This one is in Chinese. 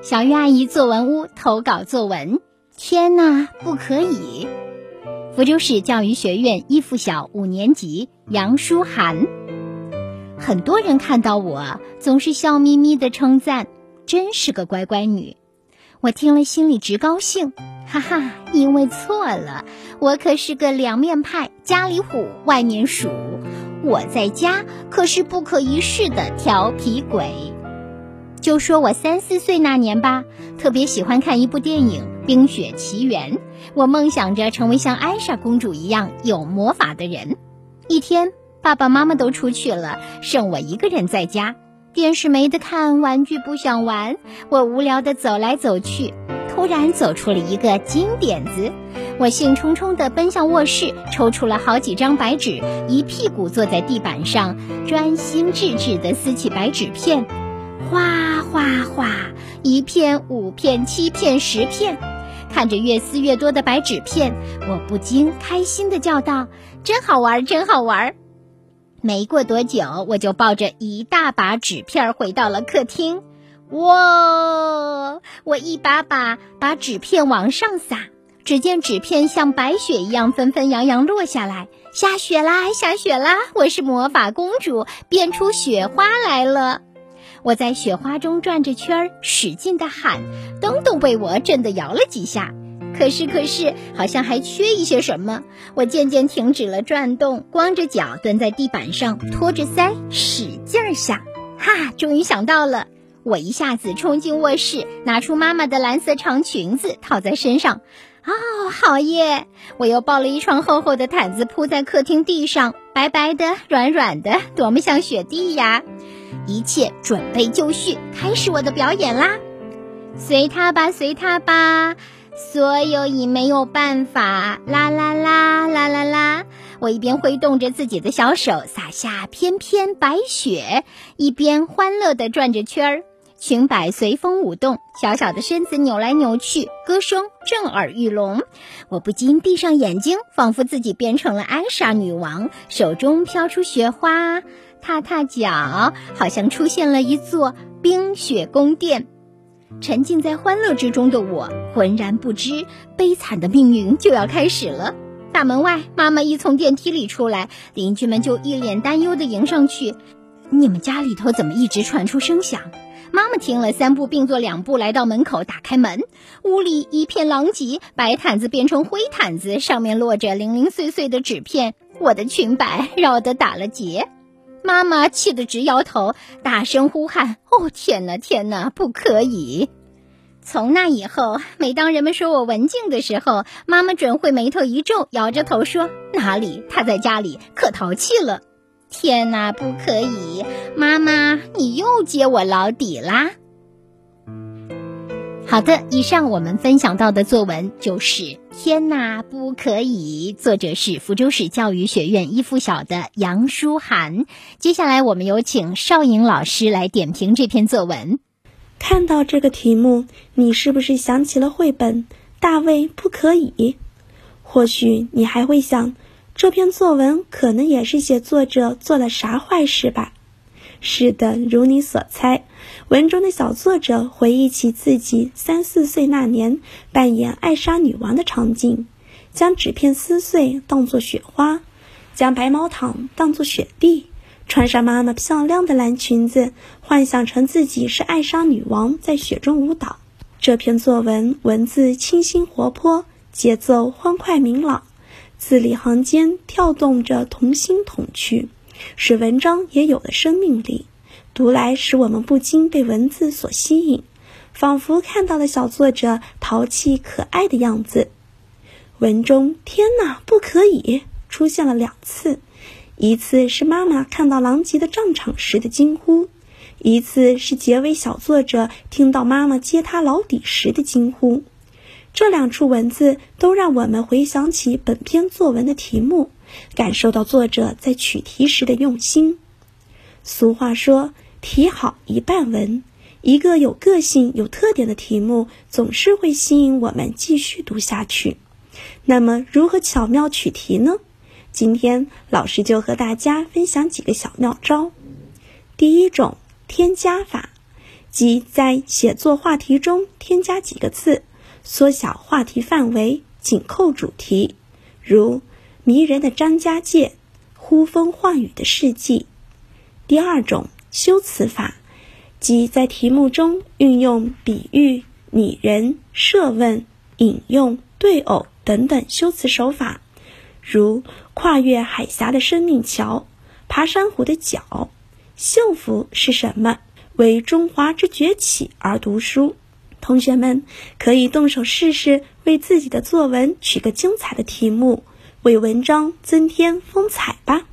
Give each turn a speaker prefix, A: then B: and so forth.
A: 小鱼阿姨作文屋投稿作文：天呐，不可以！福州市教育学院一附小五年级杨舒涵。很多人看到我总是笑眯眯的称赞，真是个乖乖女。我听了心里直高兴，哈哈，因为错了，我可是个两面派，家里虎，外面鼠。我在家可是不可一世的调皮鬼。就说我三四岁那年吧，特别喜欢看一部电影《冰雪奇缘》，我梦想着成为像艾莎公主一样有魔法的人。一天，爸爸妈妈都出去了，剩我一个人在家，电视没得看，玩具不想玩，我无聊的走来走去，突然走出了一个金点子。我兴冲冲地奔向卧室，抽出了好几张白纸，一屁股坐在地板上，专心致志地撕起白纸片，哗哗哗，一片、五片、七片、十片，看着越撕越多的白纸片，我不禁开心地叫道：“真好玩，真好玩！”没过多久，我就抱着一大把纸片回到了客厅。哇！我一把把把纸片往上撒。只见纸片像白雪一样纷纷扬扬落下来，下雪啦，下雪啦！我是魔法公主，变出雪花来了。我在雪花中转着圈儿，使劲的喊，灯都被我震得摇了几下。可是，可是，好像还缺一些什么。我渐渐停止了转动，光着脚蹲在地板上，托着腮，使劲想。哈，终于想到了！我一下子冲进卧室，拿出妈妈的蓝色长裙子套在身上。哦，好耶！我又抱了一床厚厚的毯子铺在客厅地上，白白的、软软的，多么像雪地呀！一切准备就绪，开始我的表演啦！随他吧，随他吧，所有已没有办法，啦啦啦啦啦啦！我一边挥动着自己的小手，撒下翩翩白雪，一边欢乐地转着圈儿。裙摆随风舞动，小小的身子扭来扭去，歌声震耳欲聋。我不禁闭上眼睛，仿佛自己变成了艾莎女王，手中飘出雪花，踏踏脚，好像出现了一座冰雪宫殿。沉浸在欢乐之中的我，浑然不知悲惨的命运就要开始了。大门外，妈妈一从电梯里出来，邻居们就一脸担忧地迎上去：“你们家里头怎么一直传出声响？”妈妈听了，三步并作两步来到门口，打开门，屋里一片狼藉，白毯子变成灰毯子，上面落着零零碎碎的纸片，我的裙摆绕得打了结。妈妈气得直摇头，大声呼喊：“哦，天哪，天哪，不可以！”从那以后，每当人们说我文静的时候，妈妈准会眉头一皱，摇着头说：“哪里？她在家里可淘气了。”天哪，不可以！妈妈，你又揭我老底啦！好的，以上我们分享到的作文就是《天哪，不可以》，作者是福州市教育学院一附小的杨舒涵。接下来，我们有请邵颖老师来点评这篇作文。
B: 看到这个题目，你是不是想起了绘本《大卫不可以》？或许你还会想。这篇作文可能也是写作者做了啥坏事吧？是的，如你所猜，文中的小作者回忆起自己三四岁那年扮演艾莎女王的场景，将纸片撕碎当作雪花，将白毛糖当作雪地，穿上妈妈漂亮的蓝裙子，幻想成自己是艾莎女王在雪中舞蹈。这篇作文文字清新活泼，节奏欢快明朗。字里行间跳动着童心童趣，使文章也有了生命力。读来使我们不禁被文字所吸引，仿佛看到了小作者淘气可爱的样子。文中“天哪，不可以”出现了两次，一次是妈妈看到狼藉的战场时的惊呼，一次是结尾小作者听到妈妈揭他老底时的惊呼。这两处文字都让我们回想起本篇作文的题目，感受到作者在取题时的用心。俗话说“题好一半文”，一个有个性、有特点的题目总是会吸引我们继续读下去。那么，如何巧妙取题呢？今天老师就和大家分享几个小妙招。第一种添加法，即在写作话题中添加几个字，缩小话题范围，紧扣主题，如迷人的张家界、呼风唤雨的世纪。第二种修辞法，即在题目中运用比喻、拟人、设问、引用、对偶等等修辞手法，如跨越海峡的生命桥、爬山虎的脚、幸福是什么？为中华之崛起而读书。同学们可以动手试试，为自己的作文取个精彩的题目，为文章增添风采吧。